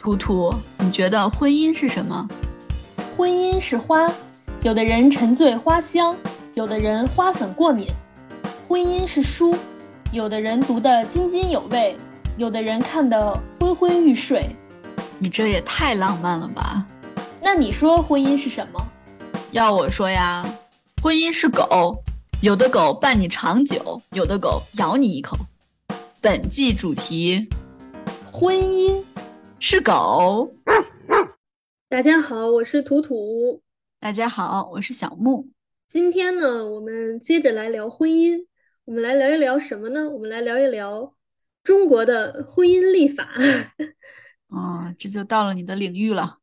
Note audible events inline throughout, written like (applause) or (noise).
图图，你觉得婚姻是什么？婚姻是花，有的人沉醉花香，有的人花粉过敏。婚姻是书，有的人读得津津有味，有的人看得昏昏欲睡。你这也太浪漫了吧？那你说婚姻是什么？要我说呀，婚姻是狗，有的狗伴你长久，有的狗咬你一口。本季主题：婚姻是狗。大家好，我是图图。大家好，我是小木。今天呢，我们接着来聊婚姻。我们来聊一聊什么呢？我们来聊一聊中国的婚姻立法。(laughs) 哦，这就到了你的领域了。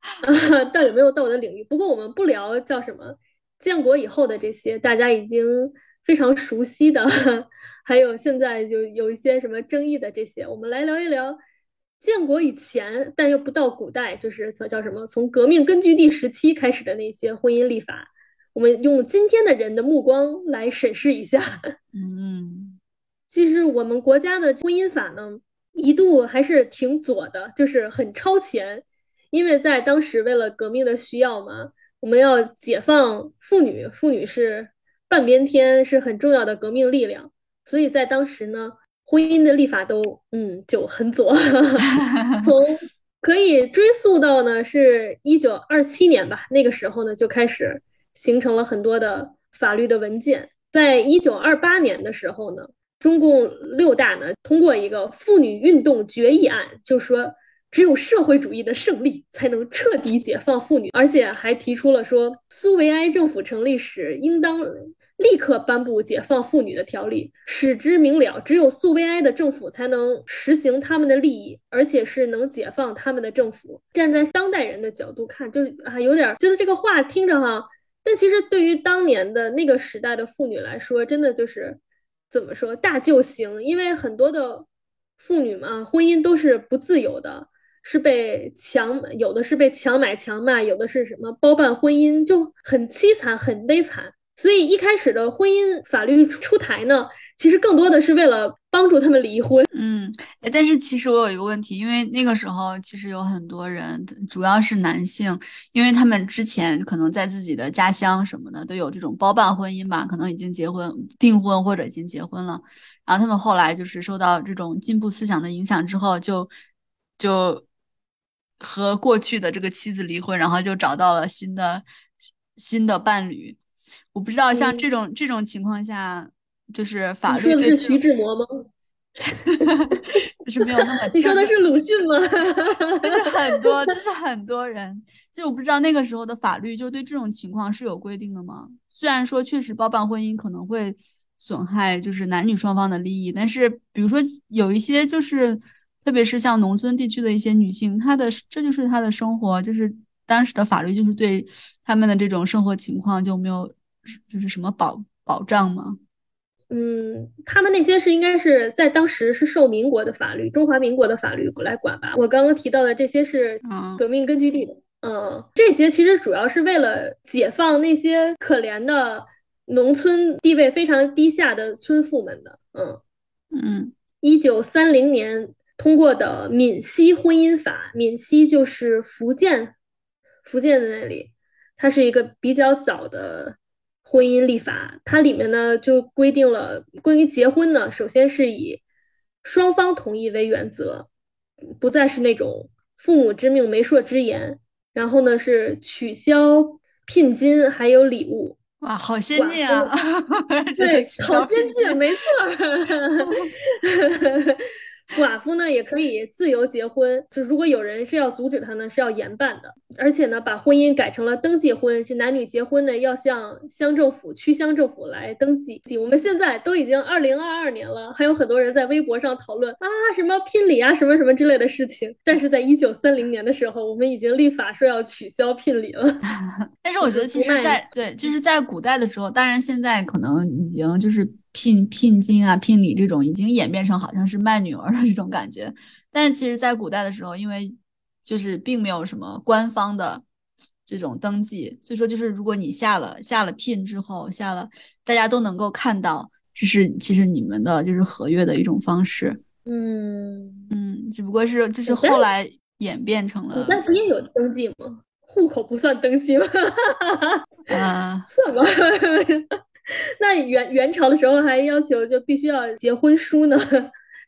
啊 (laughs) 倒也没有到我的领域。不过我们不聊叫什么建国以后的这些大家已经非常熟悉的，(laughs) 还有现在就有一些什么争议的这些。我们来聊一聊建国以前，但又不到古代，就是叫叫什么从革命根据地时期开始的那些婚姻立法。我们用今天的人的目光来审视一下。(laughs) 嗯，其实我们国家的婚姻法呢，一度还是挺左的，就是很超前。因为在当时，为了革命的需要嘛，我们要解放妇女，妇女是半边天，是很重要的革命力量。所以在当时呢，婚姻的立法都嗯就很左。(laughs) 从可以追溯到呢，是一九二七年吧，那个时候呢就开始形成了很多的法律的文件。在一九二八年的时候呢，中共六大呢通过一个妇女运动决议案，就说。只有社会主义的胜利，才能彻底解放妇女，而且还提出了说，苏维埃政府成立时，应当立刻颁布解放妇女的条例，使之明了。只有苏维埃的政府才能实行他们的利益，而且是能解放他们的政府。站在当代人的角度看，就啊，有点觉得这个话听着哈，但其实对于当年的那个时代的妇女来说，真的就是怎么说大救星，因为很多的妇女嘛，婚姻都是不自由的。是被强，有的是被强买强卖，有的是什么包办婚姻，就很凄惨，很悲惨。所以一开始的婚姻法律出台呢，其实更多的是为了帮助他们离婚。嗯，但是其实我有一个问题，因为那个时候其实有很多人，主要是男性，因为他们之前可能在自己的家乡什么的都有这种包办婚姻吧，可能已经结婚、订婚或者已经结婚了，然后他们后来就是受到这种进步思想的影响之后，就就。和过去的这个妻子离婚，然后就找到了新的新的伴侣。我不知道像这种这种情况下，就是法律说的是徐志摩吗？就是没有那么。(laughs) 你说的是鲁迅吗？就是很多，(laughs) 就是很多人。就我不知道那个时候的法律，就对这种情况是有规定的吗？虽然说确实包办婚姻可能会损害就是男女双方的利益，但是比如说有一些就是。特别是像农村地区的一些女性，她的这就是她的生活，就是当时的法律就是对他们的这种生活情况就没有就是什么保保障吗？嗯，他们那些是应该是在当时是受民国的法律，中华民国的法律来管吧。我刚刚提到的这些是革命根据地的，嗯，这些其实主要是为了解放那些可怜的农村地位非常低下的村妇们的，嗯嗯，一九三零年。通过的闽西婚姻法，闽西就是福建，福建的那里，它是一个比较早的婚姻立法。它里面呢就规定了关于结婚呢，首先是以双方同意为原则，不再是那种父母之命媒妁之言。然后呢是取消聘金还有礼物。哇，好先进啊！对，(laughs) 好先进，没错。(laughs) 寡妇呢也可以自由结婚，就如果有人是要阻止她呢，是要严办的。而且呢，把婚姻改成了登记婚，是男女结婚呢要向乡政府、区乡政府来登记。我们现在都已经二零二二年了，还有很多人在微博上讨论啊什么聘礼啊什么什么之类的事情。但是在一九三零年的时候，我们已经立法说要取消聘礼了。(laughs) (laughs) 但是我觉得，其实，在对，就是在古代的时候，当然现在可能已经就是。聘聘金啊，聘礼这种已经演变成好像是卖女儿的这种感觉，但是其实，在古代的时候，因为就是并没有什么官方的这种登记，所以说就是如果你下了下了聘之后，下了大家都能够看到，这是其实你们的就是合约的一种方式。嗯嗯，只不过是就是后来演变成了。古代不也有登记吗？户口不算登记吗？(laughs) 啊，算吧。(laughs) 那元元朝的时候还要求就必须要结婚书呢，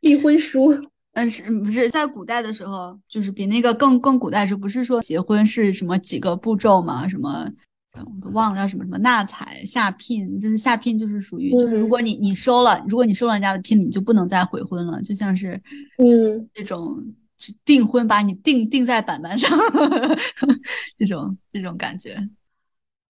立婚书。嗯，是不是在古代的时候，就是比那个更更古代时，不是说结婚是什么几个步骤吗？什么我都忘了叫什么什么纳采下聘，就是下聘就是属于就是如果你你收了，如果你收了人家的聘礼，就不能再悔婚了，就像是嗯这种订婚把你定定在板板上，(laughs) 这种这种感觉。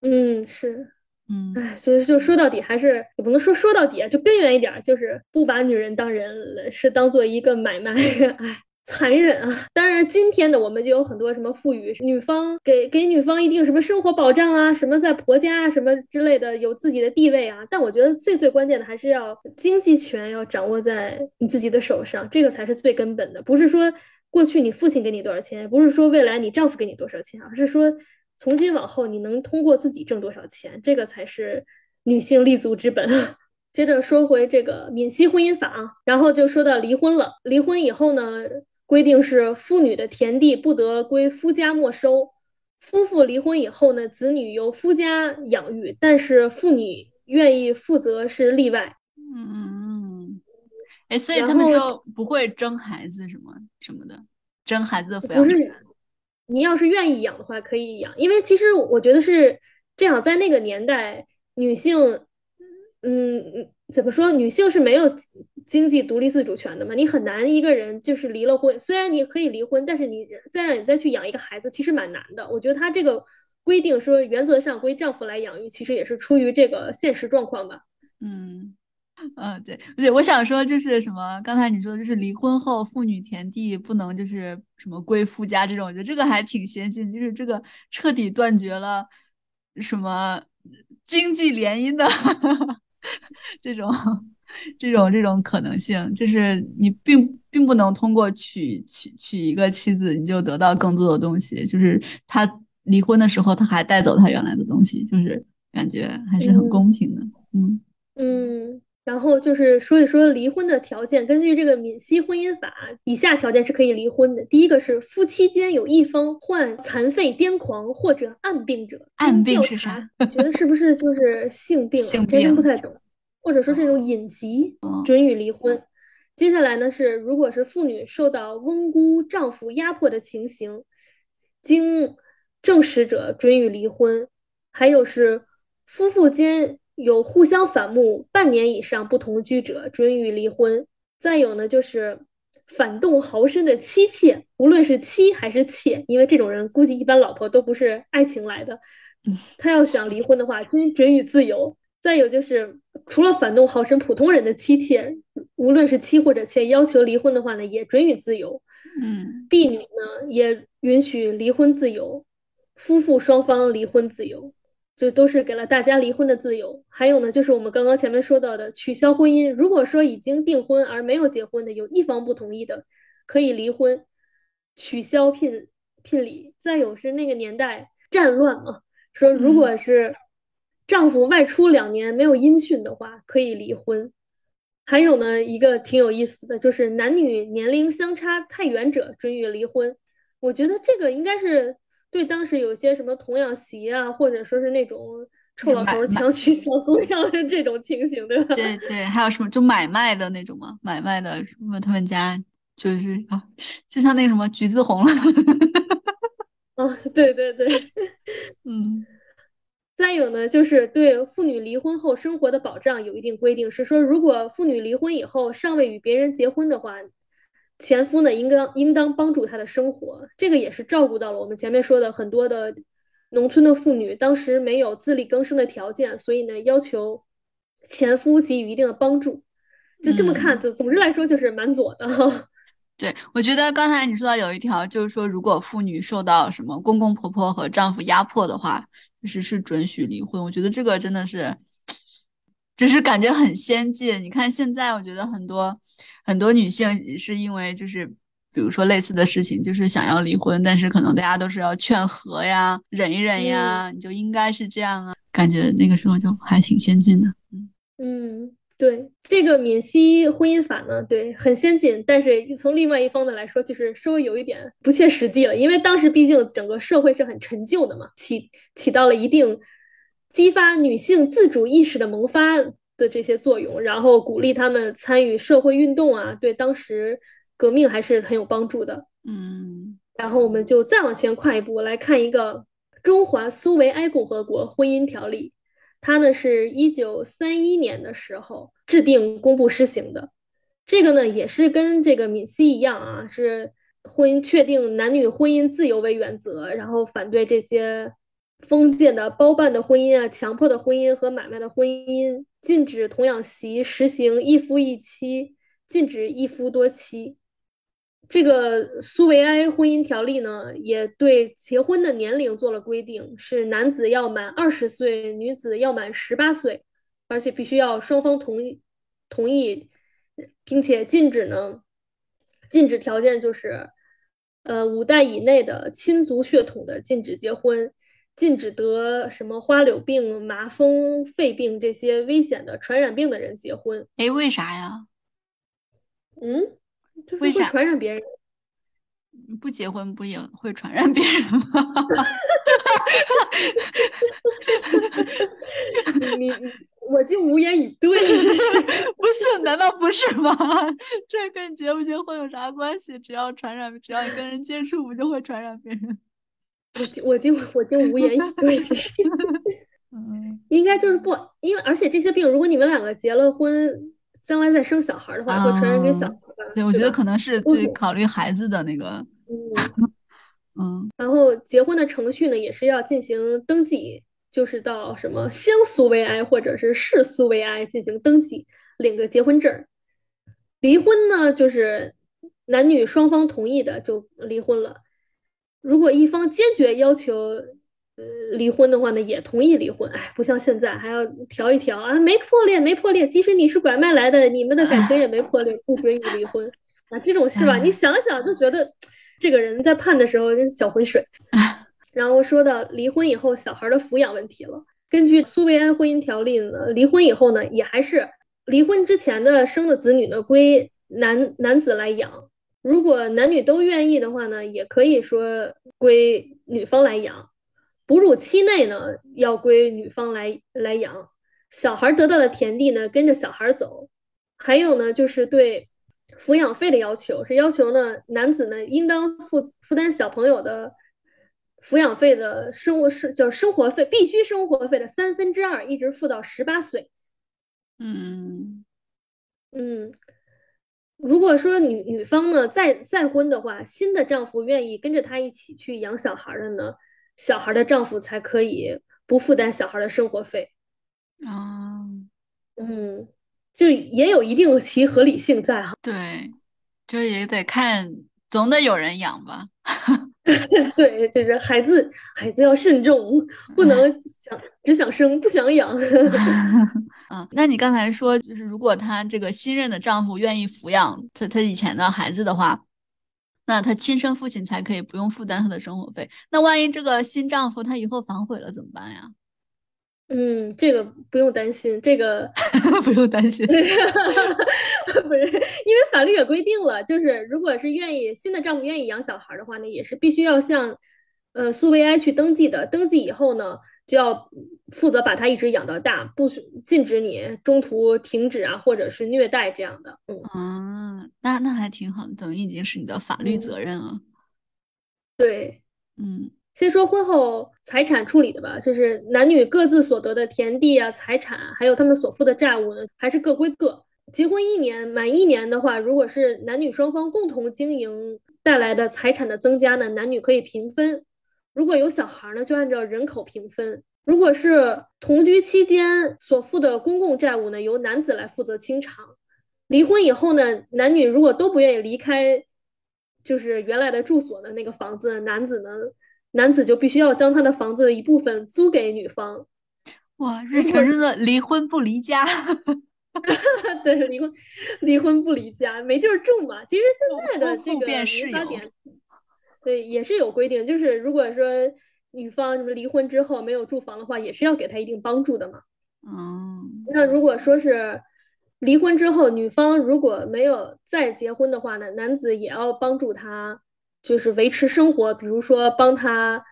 嗯，是。嗯，哎，所以就说到底还是也不能说说到底啊，就根源一点，就是不把女人当人了，是当做一个买卖，(laughs) 哎，残忍啊！当然，今天的我们就有很多什么赋予女方给给女方一定什么生活保障啊，什么在婆家啊什么之类的有自己的地位啊。但我觉得最最关键的还是要经济权要掌握在你自己的手上，这个才是最根本的。不是说过去你父亲给你多少钱，不是说未来你丈夫给你多少钱，而是说。从今往后，你能通过自己挣多少钱，这个才是女性立足之本。接着说回这个闽西婚姻法，然后就说到离婚了。离婚以后呢，规定是妇女的田地不得归夫家没收。夫妇离婚以后呢，子女由夫家养育，但是妇女愿意负责是例外。嗯嗯嗯。哎，所以他们就不会争孩子什么什么的，争孩子的抚养权。你要是愿意养的话，可以养，因为其实我觉得是这样，在那个年代，女性，嗯嗯，怎么说，女性是没有经济独立自主权的嘛，你很难一个人就是离了婚，虽然你可以离婚，但是你再让你再去养一个孩子，其实蛮难的。我觉得他这个规定说原则上归丈夫来养育，其实也是出于这个现实状况吧。嗯。嗯，对，对，我想说就是什么，刚才你说的就是离婚后妇女田地不能就是什么归夫家这种，我觉得这个还挺先进，就是这个彻底断绝了什么经济联姻的 (laughs) 这种这种这种可能性，就是你并并不能通过娶娶娶一个妻子你就得到更多的东西，就是他离婚的时候他还带走他原来的东西，就是感觉还是很公平的，嗯。嗯。然后就是说一说离婚的条件。根据这个《闽西婚姻法》，以下条件是可以离婚的。第一个是夫妻间有一方患残废、癫狂或者暗病者。暗病是啥？觉得是不是就是性病？性病不太懂。或者说是一种隐疾，准予离婚。接下来呢是，如果是妇女受到翁姑丈夫压迫的情形，经证实者，准予离婚。还有是夫妇间。有互相反目半年以上不同居者，准予离婚。再有呢，就是反动豪绅的妻妾，无论是妻还是妾，因为这种人估计一般老婆都不是爱情来的，他要想离婚的话，均准予自由。再有就是，除了反动豪绅，普通人的妻妾，无论是妻或者妾，要求离婚的话呢，也准予自由。嗯，婢女呢，也允许离婚自由，夫妇双方离婚自由。就都是给了大家离婚的自由，还有呢，就是我们刚刚前面说到的取消婚姻。如果说已经订婚而没有结婚的，有一方不同意的，可以离婚，取消聘聘礼。再有是那个年代战乱嘛，说如果是丈夫外出两年没有音讯的话，可以离婚。还有呢，一个挺有意思的，就是男女年龄相差太远者准予离婚。我觉得这个应该是。对，当时有些什么童养媳啊，或者说是那种臭老头强娶小姑娘的这种情形，对吧？对对，还有什么就买卖的那种嘛？买卖的什么？他们家就是啊，就像那个什么橘子红了。哦，对对对，嗯。(laughs) 再有呢，就是对妇女离婚后生活的保障有一定规定，是说如果妇女离婚以后尚未与别人结婚的话。前夫呢，应当应当帮助她的生活，这个也是照顾到了我们前面说的很多的农村的妇女，当时没有自力更生的条件，所以呢，要求前夫给予一定的帮助。就这么看，就总之来说，就是蛮左的。(laughs) 对，我觉得刚才你说到有一条，就是说如果妇女受到什么公公婆婆和丈夫压迫的话，就是是准许离婚。我觉得这个真的是。就是感觉很先进。你看现在，我觉得很多很多女性是因为就是，比如说类似的事情，就是想要离婚，但是可能大家都是要劝和呀，忍一忍呀，你就应该是这样啊。感觉那个时候就还挺先进的。嗯嗯，对这个闽西婚姻法呢，对很先进，但是从另外一方面来说，就是稍微有一点不切实际了。因为当时毕竟整个社会是很陈旧的嘛，起起到了一定激发女性自主意识的萌发的这些作用，然后鼓励她们参与社会运动啊，对当时革命还是很有帮助的。嗯，然后我们就再往前跨一步来看一个《中华苏维埃共和国婚姻条例》。它呢是一九三一年的时候制定、公布、施行的。这个呢也是跟这个闽西一样啊，是婚姻确定男女婚姻自由为原则，然后反对这些封建的包办的婚姻啊、强迫的婚姻和买卖的婚姻，禁止童养媳，实行一夫一妻，禁止一夫多妻。这个苏维埃婚姻条例呢，也对结婚的年龄做了规定，是男子要满二十岁，女子要满十八岁，而且必须要双方同意同意，并且禁止呢，禁止条件就是，呃，五代以内的亲族血统的禁止结婚，禁止得什么花柳病、麻风、肺病这些危险的传染病的人结婚。哎，为啥呀？嗯？就是会传染别人，不结婚不也会传染别人吗？(laughs) 你我竟无言以对，(laughs) 不是？难道不是吗？这跟结不结婚有啥关系？只要传染，只要你跟人接触，不就会传染别人？我 (laughs) 我竟我竟无言以 (laughs) 对，这是，嗯，应该就是不，因为而且这些病，如果你们两个结了婚。将来再生小孩的话，会传染给小孩。对，我觉得可能是对考虑孩子的那个，嗯。然后结婚的程序呢，也是要进行登记，就是到什么乡苏维埃或者是市苏维埃进行登记，领个结婚证。离婚呢，就是男女双方同意的就离婚了。如果一方坚决要求。呃，离婚的话呢，也同意离婚。哎，不像现在还要调一调啊，没破裂，没破裂。即使你是拐卖来的，你们的感情也没破裂，不准你离婚啊。这种是吧？你想想就觉得这个人在判的时候搅浑水。(laughs) 然后说到离婚以后小孩的抚养问题了，根据苏维埃婚姻条例呢，离婚以后呢，也还是离婚之前的生的子女呢归男男子来养。如果男女都愿意的话呢，也可以说归女方来养。哺乳期内呢，要归女方来来养，小孩得到的田地呢，跟着小孩走。还有呢，就是对抚养费的要求，是要求呢，男子呢应当负负担小朋友的抚养费的生活是叫生活费，必须生活费的三分之二，一直付到十八岁。嗯嗯，如果说女女方呢再再婚的话，新的丈夫愿意跟着她一起去养小孩的呢？小孩的丈夫才可以不负担小孩的生活费，啊，嗯，就也有一定其合理性在哈。对，就也得看，总得有人养吧。(laughs) (laughs) 对，就是孩子，孩子要慎重，不能想只想生不想养。(laughs) (laughs) 嗯，那你刚才说，就是如果她这个新任的丈夫愿意抚养她她以前的孩子的话。那她亲生父亲才可以不用负担她的生活费。那万一这个新丈夫他以后反悔了怎么办呀？嗯，这个不用担心，这个 (laughs) 不用担心，(laughs) 不是，因为法律也规定了，就是如果是愿意新的丈夫愿意养小孩的话呢，也是必须要向呃苏维埃去登记的。登记以后呢，就要负责把他一直养到大，不许禁止你中途停止啊，或者是虐待这样的。嗯啊，那那还挺好的，等于已经是你的法律责任了。对，嗯。先说婚后财产处理的吧，就是男女各自所得的田地啊、财产，还有他们所负的债务呢，还是各归各。结婚一年满一年的话，如果是男女双方共同经营带来的财产的增加呢，男女可以平分。如果有小孩呢，就按照人口平分。如果是同居期间所负的公共债务呢，由男子来负责清偿。离婚以后呢，男女如果都不愿意离开，就是原来的住所的那个房子，男子呢。男子就必须要将他的房子的一部分租给女方。哇，(laughs) 日常真的离婚不离家。(laughs) 对，离婚离婚不离家，没地儿住嘛。其实现在的这个民法典，对，也是有规定，就是如果说女方什么离婚之后没有住房的话，也是要给他一定帮助的嘛。嗯，那如果说是离婚之后，女方如果没有再结婚的话呢，男子也要帮助她，就是维持生活，比如说帮他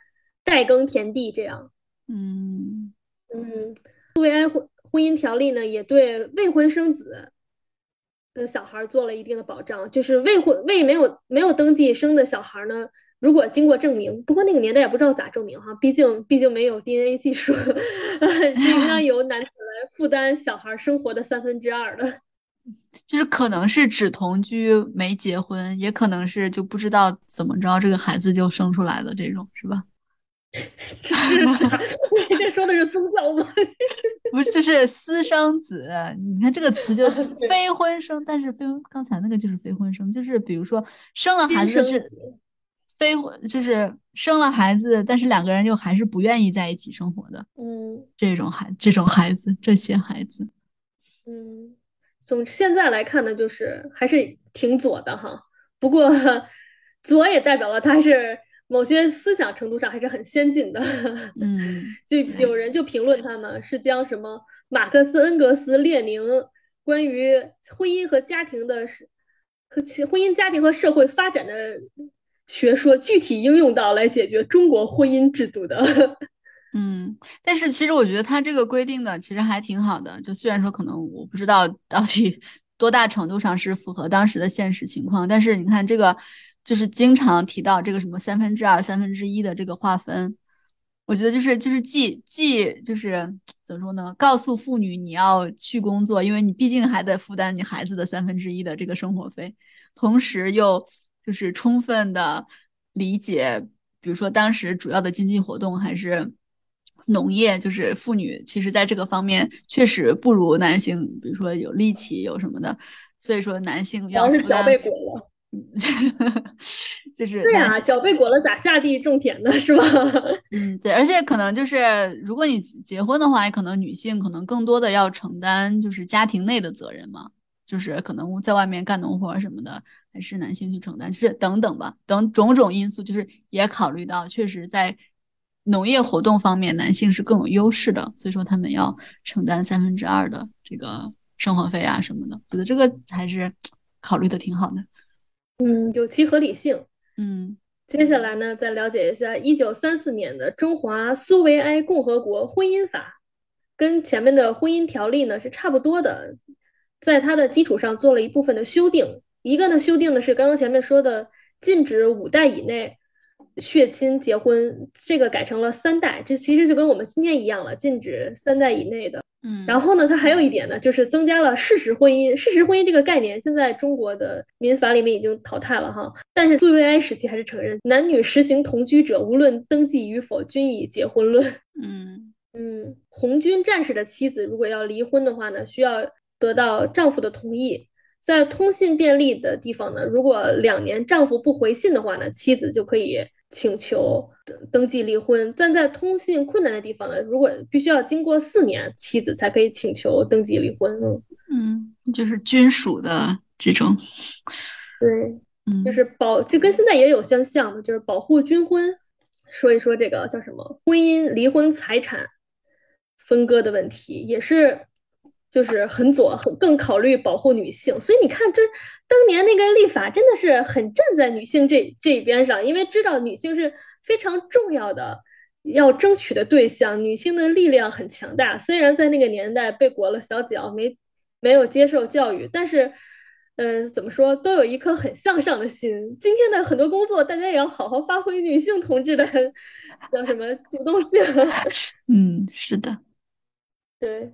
代耕田地这样。嗯嗯，苏维埃婚婚姻条例呢，也对未婚生子的小孩做了一定的保障，就是未婚未没有没有登记生的小孩呢。如果经过证明，不过那个年代也不知道咋证明哈，毕竟毕竟没有 DNA 技术，(laughs) 是应该 (laughs) 由男子来负担小孩生活的三分之二的。就是可能是只同居没结婚，也可能是就不知道怎么着这个孩子就生出来了这种，是吧？这是啥？你这说的是宗教吗？(laughs) 不是，就是私生子。你看这个词就 (laughs) 非婚生，但是非刚才那个就是非婚生，就是比如说生了孩子是。非婚就是生了孩子，但是两个人又还是不愿意在一起生活的，嗯，这种孩这种孩子，这些孩子，嗯，从现在来看呢，就是还是挺左的哈。不过 (laughs) 左也代表了他是某些思想程度上还是很先进的，嗯，(laughs) 就有人就评论他们是将什么马克思、恩格斯、列宁关于婚姻和家庭的和其婚姻家庭和社会发展的。学说具体应用到来解决中国婚姻制度的，嗯，但是其实我觉得他这个规定的其实还挺好的，就虽然说可能我不知道到底多大程度上是符合当时的现实情况，但是你看这个就是经常提到这个什么三分之二、三分之一的这个划分，我觉得就是就是既既就是怎么说呢？告诉妇女你要去工作，因为你毕竟还得负担你孩子的三分之一的这个生活费，同时又。就是充分的理解，比如说当时主要的经济活动还是农业，就是妇女其实在这个方面确实不如男性，比如说有力气有什么的，所以说男性要是脚被裹了，(laughs) 就是对啊，脚被裹了咋下地种田呢？(laughs) 是吧？嗯，对，而且可能就是如果你结婚的话，可能女性可能更多的要承担就是家庭内的责任嘛，就是可能在外面干农活什么的。还是男性去承担，是等等吧，等种种因素，就是也考虑到，确实在农业活动方面，男性是更有优势的，所以说他们要承担三分之二的这个生活费啊什么的，我觉得这个还是考虑的挺好的。嗯，有其合理性。嗯，接下来呢，再了解一下一九三四年的《中华苏维埃共和国婚姻法》，跟前面的婚姻条例呢是差不多的，在它的基础上做了一部分的修订。一个呢，修订的是刚刚前面说的禁止五代以内血亲结婚，这个改成了三代，这其实就跟我们今天一样了，禁止三代以内的。嗯，然后呢，它还有一点呢，就是增加了事实婚姻。事实婚姻这个概念，现在中国的民法里面已经淘汰了哈，但是苏维埃时期还是承认男女实行同居者，无论登记与否，均以结婚论。嗯嗯，红军战士的妻子如果要离婚的话呢，需要得到丈夫的同意。在通信便利的地方呢，如果两年丈夫不回信的话呢，妻子就可以请求登记离婚。但在通信困难的地方呢，如果必须要经过四年，妻子才可以请求登记离婚。嗯，就是军属的这种，对，嗯，就是保，这跟现在也有相像的，就是保护军婚。说一说这个叫什么婚姻离婚财产分割的问题，也是。就是很左，很更考虑保护女性，所以你看，这当年那个立法真的是很站在女性这这一边上，因为知道女性是非常重要的要争取的对象，女性的力量很强大。虽然在那个年代被裹了小脚，没没有接受教育，但是，嗯，怎么说都有一颗很向上的心。今天的很多工作，大家也要好好发挥女性同志的叫什么主动性。(laughs) 嗯，是的，(laughs) 对。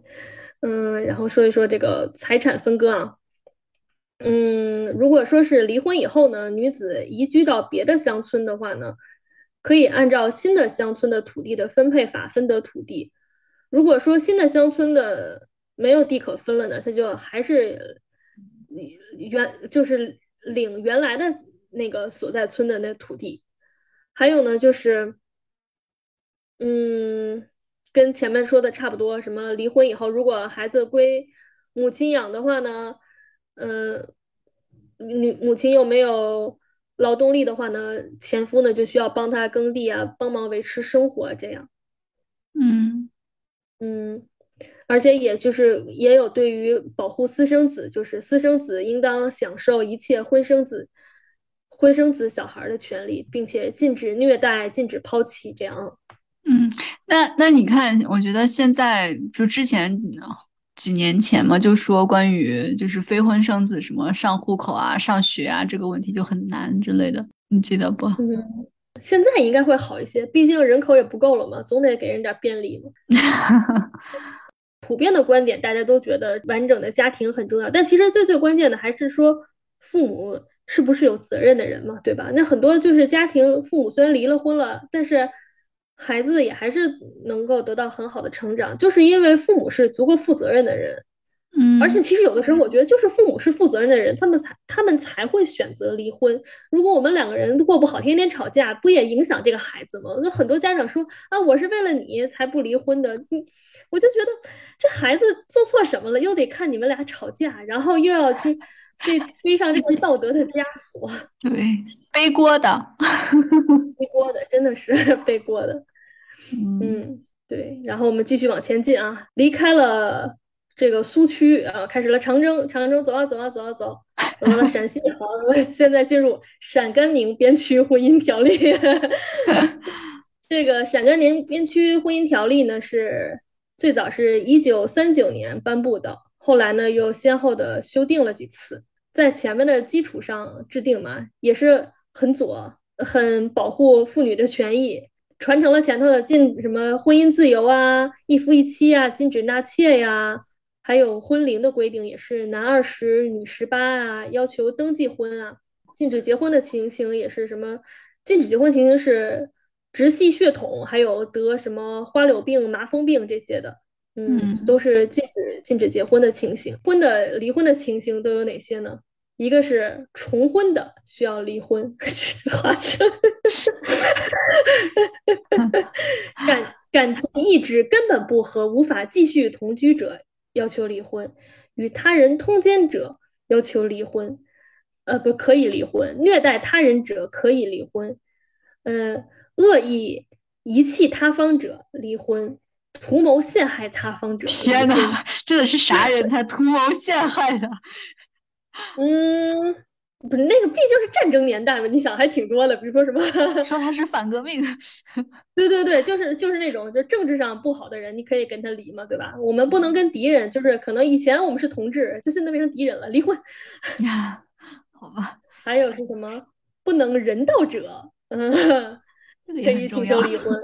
嗯，然后说一说这个财产分割啊。嗯，如果说是离婚以后呢，女子移居到别的乡村的话呢，可以按照新的乡村的土地的分配法分得土地。如果说新的乡村的没有地可分了呢，他就还是原就是领原来的那个所在村的那土地。还有呢，就是嗯。跟前面说的差不多，什么离婚以后，如果孩子归母亲养的话呢，嗯，女母亲又没有劳动力的话呢，前夫呢就需要帮他耕地啊，帮忙维持生活，这样。嗯嗯，而且也就是也有对于保护私生子，就是私生子应当享受一切婚生子、婚生子小孩的权利，并且禁止虐待、禁止抛弃这样。嗯，那那你看，我觉得现在就之前几年前嘛，就说关于就是非婚生子什么上户口啊、上学啊这个问题就很难之类的，你记得不？嗯，现在应该会好一些，毕竟人口也不够了嘛，总得给人点便利嘛。(laughs) 普遍的观点，大家都觉得完整的家庭很重要，但其实最最关键的还是说父母是不是有责任的人嘛，对吧？那很多就是家庭父母虽然离了婚了，但是孩子也还是能够得到很好的成长，就是因为父母是足够负责任的人。嗯，而且其实有的时候，我觉得就是父母是负责任的人，他们才他们才会选择离婚。如果我们两个人过不好，天天吵架，不也影响这个孩子吗？就很多家长说啊，我是为了你才不离婚的。嗯，我就觉得这孩子做错什么了，又得看你们俩吵架，然后又要去背背上这个道德的枷锁。(laughs) 对，背锅的，(laughs) 背锅的，真的是 (laughs) 背锅的。嗯，对。然后我们继续往前进啊，离开了。这个苏区啊，开始了长征，长征走啊走啊走啊走，走到了陕西。好，我现在进入陕甘宁边区婚姻条例。(laughs) 这个陕甘宁边区婚姻条例呢，是最早是一九三九年颁布的，后来呢又先后的修订了几次，在前面的基础上制定嘛，也是很左，很保护妇女的权益，传承了前头的禁什么婚姻自由啊，一夫一妻啊，禁止纳妾呀。还有婚龄的规定也是男二十女十八啊，要求登记婚啊，禁止结婚的情形也是什么？禁止结婚情形是直系血统，还有得什么花柳病、麻风病这些的，嗯，都是禁止禁止结婚的情形。婚的离婚的情形都有哪些呢？一个是重婚的需要离婚，(laughs) (laughs) 感感情意志根本不合，无法继续同居者。要求离婚，与他人通奸者要求离婚，呃，不可以离婚；虐待他人者可以离婚，呃，恶意遗弃他方者离婚，图谋陷害他方者。天哪，这是啥人才图谋陷害的？(laughs) 嗯。不是那个，毕竟是战争年代嘛，你想还挺多的，比如说什么，(laughs) 说他是反革命，(laughs) 对对对，就是就是那种就政治上不好的人，你可以跟他离嘛，对吧？我们不能跟敌人，就是可能以前我们是同志，就现在变成敌人了，离婚呀，好吧。还有是什么不能人道者，嗯，可以请求离婚，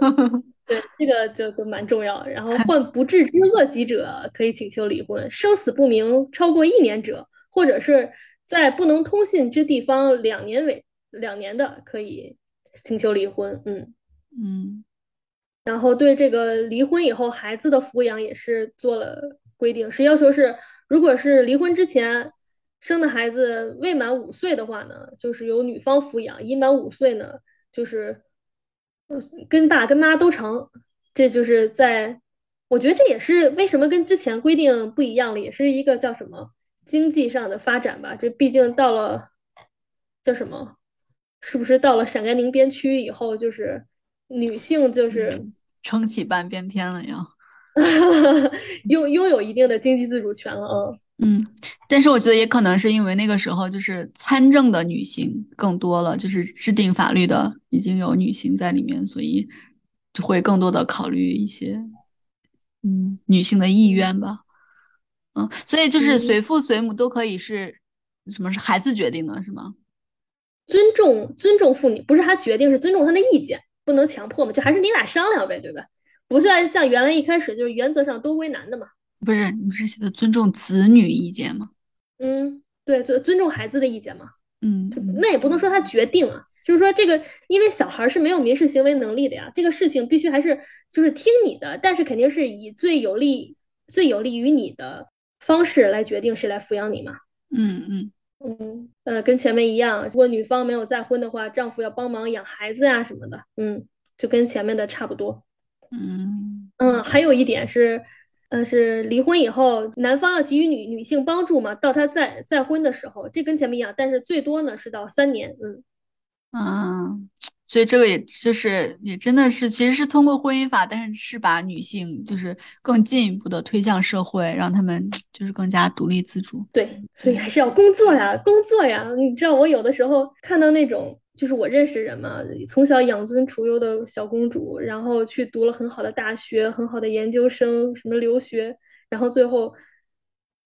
对，这个就就蛮重要。然后患不治之恶疾者可以请求离婚，生死不明超过一年者，或者是。在不能通信之地方两年为两年的可以请求离婚，嗯嗯，然后对这个离婚以后孩子的抚养也是做了规定，是要求是如果是离婚之前生的孩子未满五岁的话呢，就是由女方抚养；已满五岁呢，就是跟爸跟妈都成。这就是在，我觉得这也是为什么跟之前规定不一样了，也是一个叫什么？经济上的发展吧，这毕竟到了叫什么？是不是到了陕甘宁边区以后，就是女性就是撑起半边天了呀？(laughs) 拥拥有一定的经济自主权了啊。嗯，但是我觉得也可能是因为那个时候就是参政的女性更多了，就是制定法律的已经有女性在里面，所以就会更多的考虑一些嗯女性的意愿吧。嗯，所以就是随父随母都可以是，什么是孩子决定的，是吗？尊重尊重妇女，不是他决定，是尊重他的意见，不能强迫嘛，就还是你俩商量呗，对吧？不是像原来一开始就是原则上都归男的嘛？不是，你不是写的尊重子女意见吗？嗯，对，尊尊重孩子的意见嘛。嗯，那也不能说他决定啊，就是说这个，因为小孩是没有民事行为能力的呀，这个事情必须还是就是听你的，但是肯定是以最有利最有利于你的。方式来决定谁来抚养你嘛？嗯嗯嗯，呃，跟前面一样，如果女方没有再婚的话，丈夫要帮忙养孩子呀什么的，嗯，就跟前面的差不多。嗯嗯，还有一点是，呃，是离婚以后，男方要给予女女性帮助嘛，到他再再婚的时候，这跟前面一样，但是最多呢是到三年，嗯，嗯，所以这个也就是也真的是，其实是通过婚姻法，但是是把女性就是更进一步的推向社会，让他们就是更加独立自主。对，所以还是要工作呀，工作呀。你知道，我有的时候看到那种，就是我认识人嘛，从小养尊处优的小公主，然后去读了很好的大学、很好的研究生，什么留学，然后最后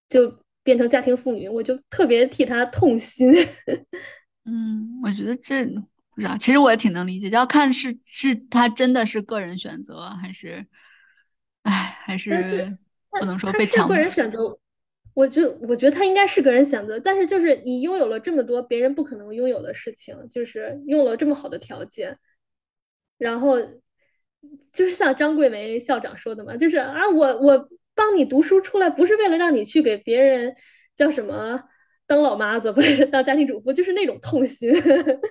就变成家庭妇女，我就特别替她痛心。(laughs) 嗯，我觉得这不知道，其实我也挺能理解，要看是是他真的是个人选择，还是，哎，还是不能说被强迫。个人选择，我就我觉得他应该是个人选择，但是就是你拥有了这么多别人不可能拥有的事情，就是用了这么好的条件，然后就是像张桂梅校长说的嘛，就是啊，我我帮你读书出来，不是为了让你去给别人叫什么。当老妈子不是当家庭主妇，就是那种痛心。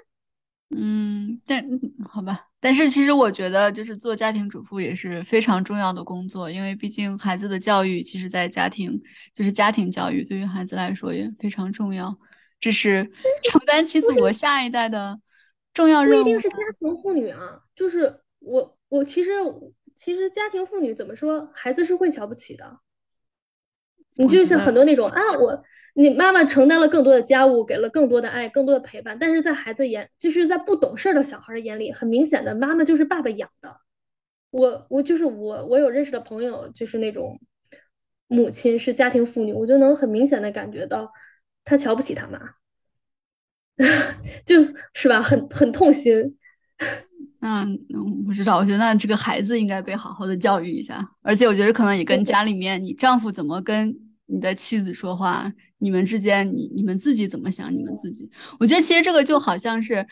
(laughs) 嗯，但好吧，但是其实我觉得，就是做家庭主妇也是非常重要的工作，因为毕竟孩子的教育，其实在家庭，就是家庭教育对于孩子来说也非常重要，这是承担起祖国下一代的重要任务。不一定是家庭妇女啊，就是我我其实其实家庭妇女怎么说，孩子是会瞧不起的。你就像很多那种啊，我。你妈妈承担了更多的家务，给了更多的爱，更多的陪伴，但是在孩子眼，就是在不懂事儿的小孩眼里，很明显的，妈妈就是爸爸养的。我我就是我，我有认识的朋友，就是那种母亲是家庭妇女，我就能很明显的感觉到，他瞧不起他妈，(laughs) 就是吧，很很痛心。嗯嗯，不知道，我觉得那这个孩子应该被好好的教育一下，而且我觉得可能也跟家里面你丈夫怎么跟你的妻子说话。你们之间，你你们自己怎么想？你们自己，我觉得其实这个就好像是，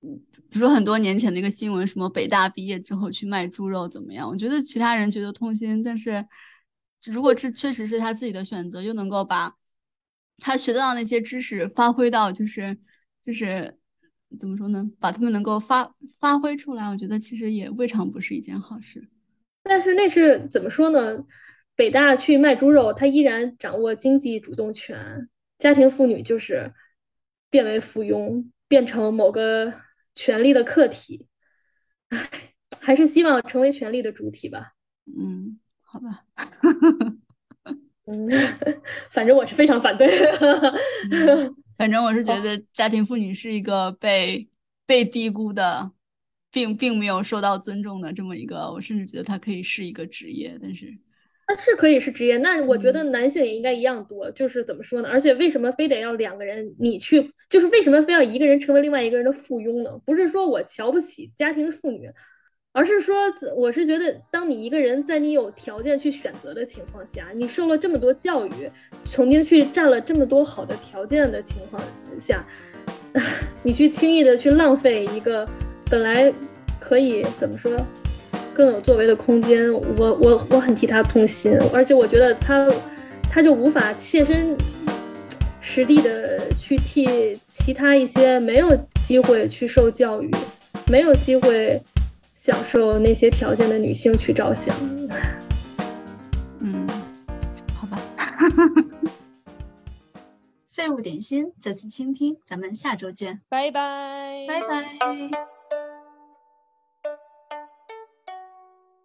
比如说很多年前的一个新闻，什么北大毕业之后去卖猪肉怎么样？我觉得其他人觉得痛心，但是如果这确实是他自己的选择，又能够把他学到那些知识发挥到，就是就是怎么说呢？把他们能够发发挥出来，我觉得其实也未尝不是一件好事。但是那是怎么说呢？北大去卖猪肉，他依然掌握经济主动权。家庭妇女就是变为附庸，变成某个权力的客体。唉，还是希望成为权力的主体吧。嗯，好吧。嗯，(laughs) 反正我是非常反对。反正我是觉得家庭妇女是一个被被低估的，并并没有受到尊重的这么一个。我甚至觉得它可以是一个职业，但是。那是可以是职业，那我觉得男性也应该一样多。就是怎么说呢？而且为什么非得要两个人你去？就是为什么非要一个人成为另外一个人的附庸呢？不是说我瞧不起家庭妇女，而是说我是觉得，当你一个人在你有条件去选择的情况下，你受了这么多教育，曾经去占了这么多好的条件的情况下，(laughs) 你去轻易的去浪费一个本来可以怎么说？更有作为的空间，我我我很替他痛心，而且我觉得他，他就无法切身实地的去替其他一些没有机会去受教育、没有机会享受那些条件的女性去着想。嗯，好吧。(laughs) 废物点心，再次倾听，咱们下周见，拜拜，拜拜。